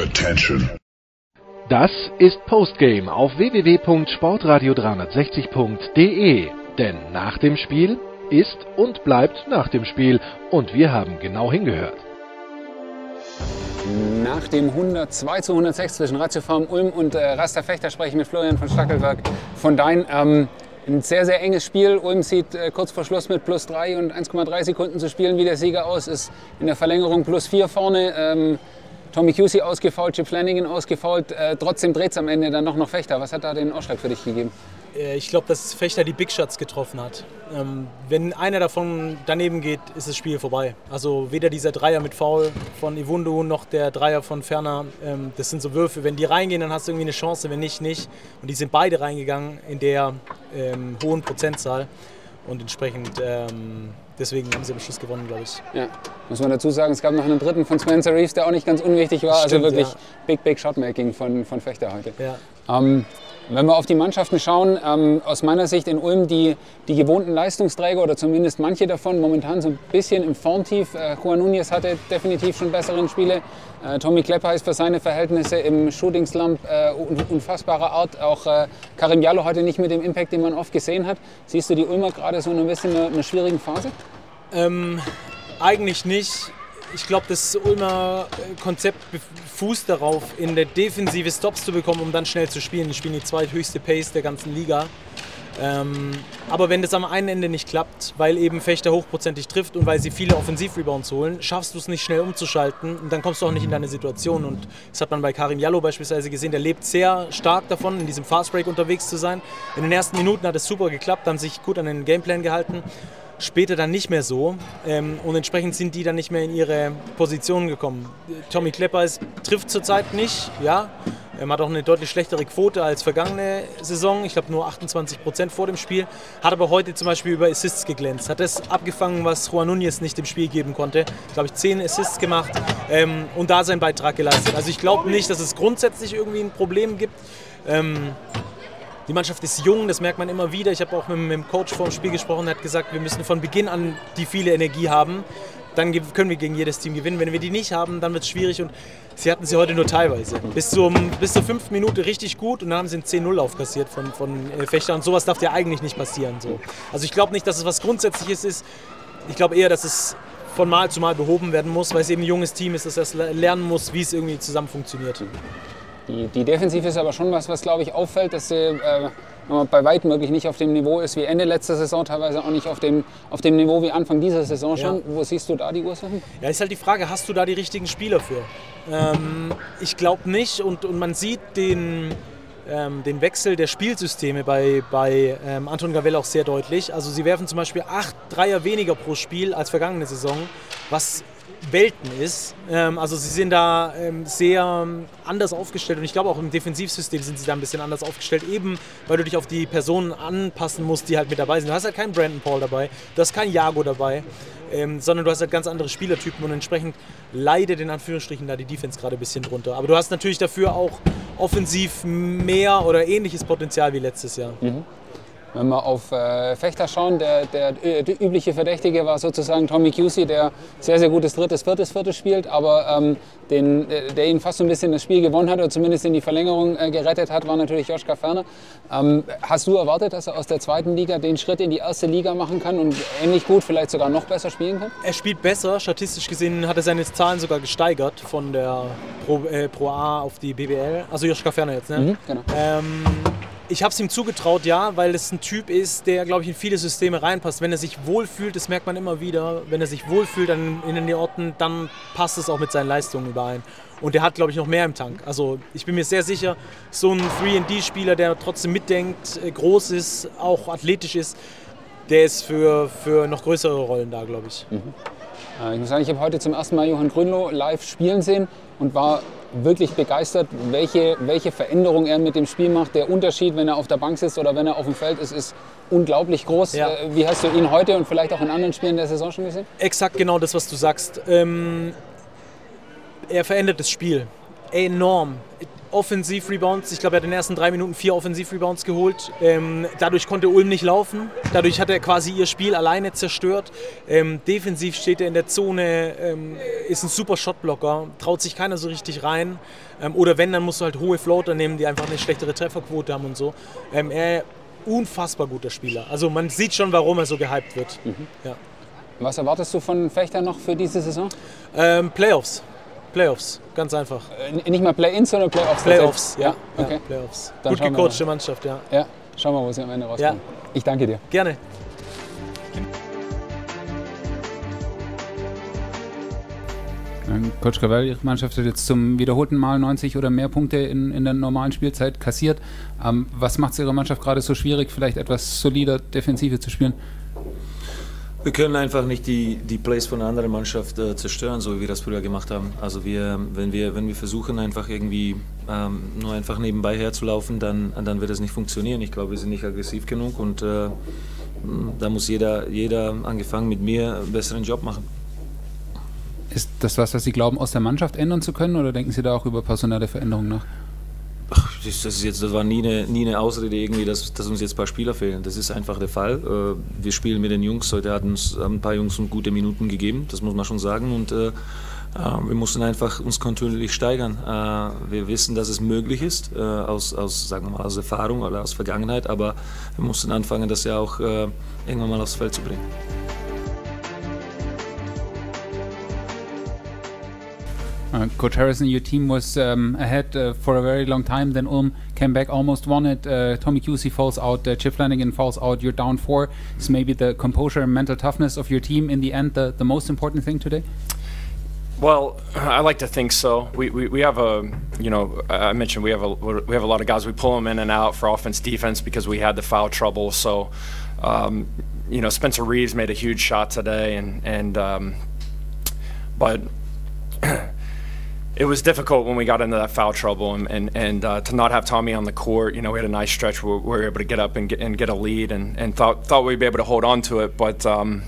Attention. Das ist Postgame auf www.sportradio360.de. Denn nach dem Spiel ist und bleibt nach dem Spiel. Und wir haben genau hingehört. Nach dem 102 zu 106 zwischen Ratiofarm Ulm und äh, Raster Fechter spreche ich mit Florian von Stackelberg von Dein. Ähm, ein sehr, sehr enges Spiel. Ulm sieht äh, kurz vor Schluss mit plus 3 und 1,3 Sekunden zu spielen wie der Sieger aus. Ist in der Verlängerung plus 4 vorne. Ähm, Tommy Cusey ausgefault, Chip Flanagan ausgefault. Äh, trotzdem dreht es am Ende dann noch noch Fechter. Was hat da den Ausschlag für dich gegeben? Äh, ich glaube, dass Fechter die Big Shots getroffen hat. Ähm, wenn einer davon daneben geht, ist das Spiel vorbei. Also weder dieser Dreier mit Foul von Iwundu noch der Dreier von Ferner. Ähm, das sind so Würfe. Wenn die reingehen, dann hast du irgendwie eine Chance. Wenn nicht, nicht. Und die sind beide reingegangen in der ähm, hohen Prozentzahl. Und entsprechend ähm, deswegen haben sie am Schluss gewonnen, glaube ich. Ja, muss man dazu sagen, es gab noch einen dritten von Spencer Reeves, der auch nicht ganz unwichtig war. Also Stimmt, wirklich ja. Big, Big Shotmaking von, von Fechter heute. Ja. Ähm, wenn wir auf die Mannschaften schauen, ähm, aus meiner Sicht in Ulm die, die gewohnten Leistungsträger oder zumindest manche davon momentan so ein bisschen im Formtief. Äh, Juan Núñez hatte definitiv schon bessere Spiele. Äh, Tommy Klepper ist für seine Verhältnisse im Shooting Slump äh, un unfassbarer Art. Auch äh, Karim Jallo heute nicht mit dem Impact, den man oft gesehen hat. Siehst du die Ulmer gerade so ein bisschen in einer, einer schwierigen Phase? Ähm, eigentlich nicht. Ich glaube, das Ulmer äh, Konzept fußt darauf, in der Defensive Stops zu bekommen, um dann schnell zu spielen. Die spielen die zweithöchste Pace der ganzen Liga. Ähm, aber wenn das am einen Ende nicht klappt, weil eben Fechter hochprozentig trifft und weil sie viele Offensivrebounds holen, schaffst du es nicht schnell umzuschalten und dann kommst du auch nicht in deine Situation. Und das hat man bei Karim Jallo beispielsweise gesehen, der lebt sehr stark davon, in diesem Fastbreak unterwegs zu sein. In den ersten Minuten hat es super geklappt, haben sich gut an den Gameplan gehalten. Später dann nicht mehr so ähm, und entsprechend sind die dann nicht mehr in ihre Positionen gekommen. Tommy Klepper ist, trifft zurzeit nicht, ja. Er hat auch eine deutlich schlechtere Quote als vergangene Saison. Ich glaube nur 28 Prozent vor dem Spiel. Hat aber heute zum Beispiel über Assists geglänzt. Hat das abgefangen, was Juan Núñez nicht im Spiel geben konnte. Glaube ich, 10 Assists gemacht ähm, und da seinen Beitrag geleistet. Also ich glaube nicht, dass es grundsätzlich irgendwie ein Problem gibt. Ähm, die Mannschaft ist jung, das merkt man immer wieder. Ich habe auch mit, mit dem Coach vor dem Spiel gesprochen, der hat gesagt, wir müssen von Beginn an die viele Energie haben. Dann können wir gegen jedes Team gewinnen. Wenn wir die nicht haben, dann wird es schwierig. Und sie hatten sie heute nur teilweise. Bis, zum, bis zur fünften Minute richtig gut und dann haben sie einen 10-0 aufkassiert von, von äh, Fechter. Und sowas darf ja eigentlich nicht passieren. So. Also ich glaube nicht, dass es was Grundsätzliches ist. Ich glaube eher, dass es von Mal zu Mal behoben werden muss, weil es eben ein junges Team ist, das lernen muss, wie es irgendwie zusammen funktioniert. Die, die Defensive ist aber schon was, was glaube ich auffällt, dass sie äh, bei weitem wirklich nicht auf dem Niveau ist wie Ende letzter Saison, teilweise auch nicht auf dem, auf dem Niveau wie Anfang dieser Saison schon. Ja. Wo siehst du da die Ursachen? Ja, ist halt die Frage, hast du da die richtigen Spieler für? Ähm, ich glaube nicht und, und man sieht den, ähm, den Wechsel der Spielsysteme bei, bei ähm, Anton Gavell auch sehr deutlich. Also sie werfen zum Beispiel acht Dreier weniger pro Spiel als vergangene Saison, was Welten ist. Ähm, also sie sind da ähm, sehr ähm, anders aufgestellt und ich glaube auch im Defensivsystem sind sie da ein bisschen anders aufgestellt, eben weil du dich auf die Personen anpassen musst, die halt mit dabei sind. Du hast halt keinen Brandon Paul dabei, du hast keinen Jago dabei, sondern du hast halt ganz andere Spielertypen und entsprechend leidet in Anführungsstrichen da die Defense gerade ein bisschen drunter. Aber du hast natürlich dafür auch offensiv mehr oder ähnliches Potenzial wie letztes Jahr. Wenn wir auf äh, Fechter schauen, der, der, der übliche Verdächtige war sozusagen Tommy Cusey, der sehr, sehr gutes drittes, viertes, viertes spielt, aber ähm, den, äh, der ihn fast so ein bisschen das Spiel gewonnen hat oder zumindest in die Verlängerung äh, gerettet hat, war natürlich Joschka Ferner. Ähm, hast du erwartet, dass er aus der zweiten Liga den Schritt in die erste Liga machen kann und ähnlich gut, vielleicht sogar noch besser spielen kann? Er spielt besser, statistisch gesehen hat er seine Zahlen sogar gesteigert von der Pro, äh, Pro A auf die BBL. Also Joschka Ferner jetzt, ne? genau. Ähm, ich habe es ihm zugetraut, ja, weil es ein Typ ist, der, glaube ich, in viele Systeme reinpasst. Wenn er sich wohlfühlt, das merkt man immer wieder, wenn er sich wohlfühlt an, in den Orten, dann passt es auch mit seinen Leistungen überein. Und der hat, glaube ich, noch mehr im Tank. Also ich bin mir sehr sicher, so ein 3D-Spieler, der trotzdem mitdenkt, äh, groß ist, auch athletisch ist, der ist für, für noch größere Rollen da, glaube ich. Äh, Ich muss sagen, ich habe heute zum ersten Mal Johann Grünloh live spielen sehen und war wirklich begeistert, welche, welche Veränderung er mit dem Spiel macht. Der Unterschied, wenn er auf der Bank sitzt oder wenn er auf dem Feld ist, ist unglaublich groß. Ja. Äh, Wie hast du ihn heute und vielleicht auch in anderen Spielen der Saison schon gesehen? Exakt genau das, was du sagst. Ähm, er verändert das Spiel enorm. Offensiv-Rebounds. Ich glaube, er hat in den ersten drei Minuten vier Offensiv-Rebounds geholt. Ähm, dadurch konnte Ulm nicht laufen. Dadurch hat er quasi ihr Spiel alleine zerstört. Ähm, defensiv steht er in der Zone, ähm, ist ein super Shotblocker, traut sich keiner so richtig rein. Ähm, oder wenn, dann musst du halt hohe Floater nehmen, die einfach eine schlechtere Trefferquote haben und so. Ähm, er unfassbar guter Spieler. Also man sieht schon, warum er so gehypt wird. Mhm. Ja. Was erwartest du von Fechter noch für diese Saison? Ähm, Playoffs. Playoffs, ganz einfach. Äh, nicht mal Play-ins, sondern Playoffs? Playoffs, ja. Okay. ja. Playoffs. Dann Gut gecoachte Mannschaft, ja. Ja, schauen wir mal, wo sie am Ende rauskommen. Ja. Ich danke dir. Gerne. Coach Cavell, Ihre Mannschaft hat jetzt zum wiederholten Mal 90 oder mehr Punkte in, in der normalen Spielzeit kassiert. Ähm, was macht es Ihrer Mannschaft gerade so schwierig, vielleicht etwas solider Defensive zu spielen? Wir können einfach nicht die, die Plays von einer anderen Mannschaft äh, zerstören, so wie wir das früher gemacht haben. Also wir, wenn, wir, wenn wir versuchen, einfach irgendwie ähm, nur einfach nebenbei herzulaufen, dann, dann wird es nicht funktionieren. Ich glaube, wir sind nicht aggressiv genug und äh, da muss jeder, jeder, angefangen mit mir, einen besseren Job machen. Ist das was, was Sie glauben, aus der Mannschaft ändern zu können oder denken Sie da auch über personelle Veränderungen nach? Das, ist jetzt, das war nie eine, nie eine Ausrede, irgendwie, dass, dass uns jetzt ein paar Spieler fehlen. Das ist einfach der Fall. Äh, wir spielen mit den Jungs. Heute hat uns ein paar Jungs gute Minuten gegeben, das muss man schon sagen. Und äh, äh, wir mussten einfach uns kontinuierlich steigern. wir wissen, dass es möglich ist, aus, aus, sagen wir mal, aus Erfahrung oder aus Vergangenheit, aber wir mussten anfangen, das ja auch irgendwann mal aufs Feld zu bringen. Uh, Coach Harrison, your team was um, ahead uh, for a very long time. Then Ulm came back, almost won it. Uh, Tommy Cusey falls out. Uh, Chip Flanagan falls out. You're down four. Is maybe the composure and mental toughness of your team in the end the, the most important thing today? Well, I like to think so. We, we, we have a, you know, I mentioned we have a we have a lot of guys. We pull them in and out for offense, defense because we had the foul trouble. So, um, you know, Spencer Reeves made a huge shot today, and and um, but it was difficult when we got into that foul trouble and and, and uh, to not have Tommy on the court. You know, we had a nice stretch where we were able to get up and get and get a lead and, and thought thought we'd be able to hold on to it, but. Um,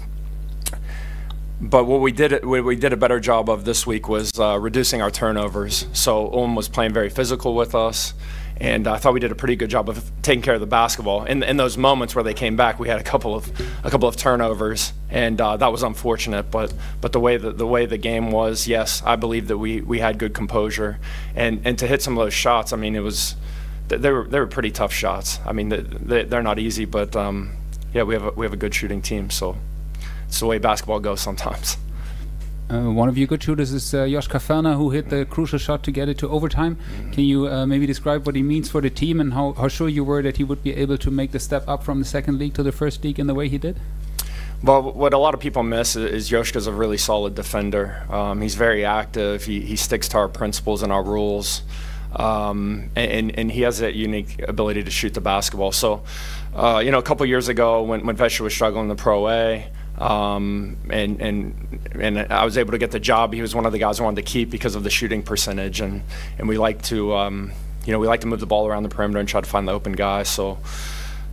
but what we did what we did a better job of this week was uh, reducing our turnovers. So Ulm was playing very physical with us and I thought we did a pretty good job of taking care of the basketball. In, in those moments where they came back, we had a couple of a couple of turnovers, and uh, that was unfortunate. But but the way the, the way the game was, yes, I believe that we, we had good composure, and and to hit some of those shots, I mean, it was they were they were pretty tough shots. I mean, they, they're not easy, but um, yeah, we have a, we have a good shooting team, so it's the way basketball goes sometimes. Uh, one of your good shooters is uh, Josh Kaferna, who hit the crucial shot to get it to overtime. Mm-hmm. Can you uh, maybe describe what he means for the team and how, how sure you were that he would be able to make the step up from the second league to the first league in the way he did? Well, what a lot of people miss is Yoshka's a really solid defender. Um, he's very active. He, he sticks to our principles and our rules. Um, and, and he has that unique ability to shoot the basketball. So, uh, you know, a couple years ago when, when Vesha was struggling in the Pro A, um, and and and I was able to get the job. He was one of the guys I wanted to keep because of the shooting percentage, and and we like to um, you know we like to move the ball around the perimeter and try to find the open guy. So.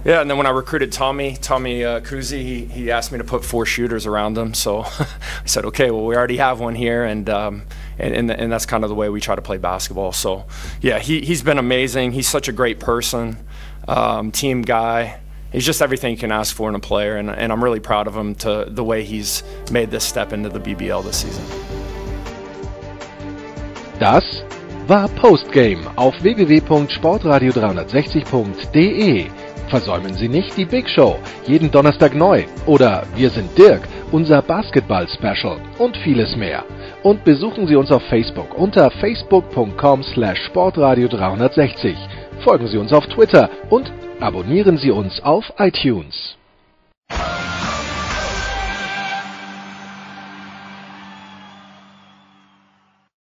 Yeah, and then when I recruited Tommy, Tommy uh, Kuzi, he, he asked me to put four shooters around him. So I said, okay, well, we already have one here, and, um, and, and, and that's kind of the way we try to play basketball. So, yeah, he, he's been amazing. He's such a great person, um, team guy he's just everything you can ask for in a player, and, and I'm really proud of him to the way he's made this step into the BBL this season. Das war Postgame auf www.sportradio360.de. Versäumen Sie nicht die Big Show, jeden Donnerstag neu. Oder Wir sind Dirk, unser Basketball-Special und vieles mehr. Und besuchen Sie uns auf Facebook unter facebook.com slash sportradio360. Folgen Sie uns auf Twitter und Abonnieren Sie uns auf iTunes.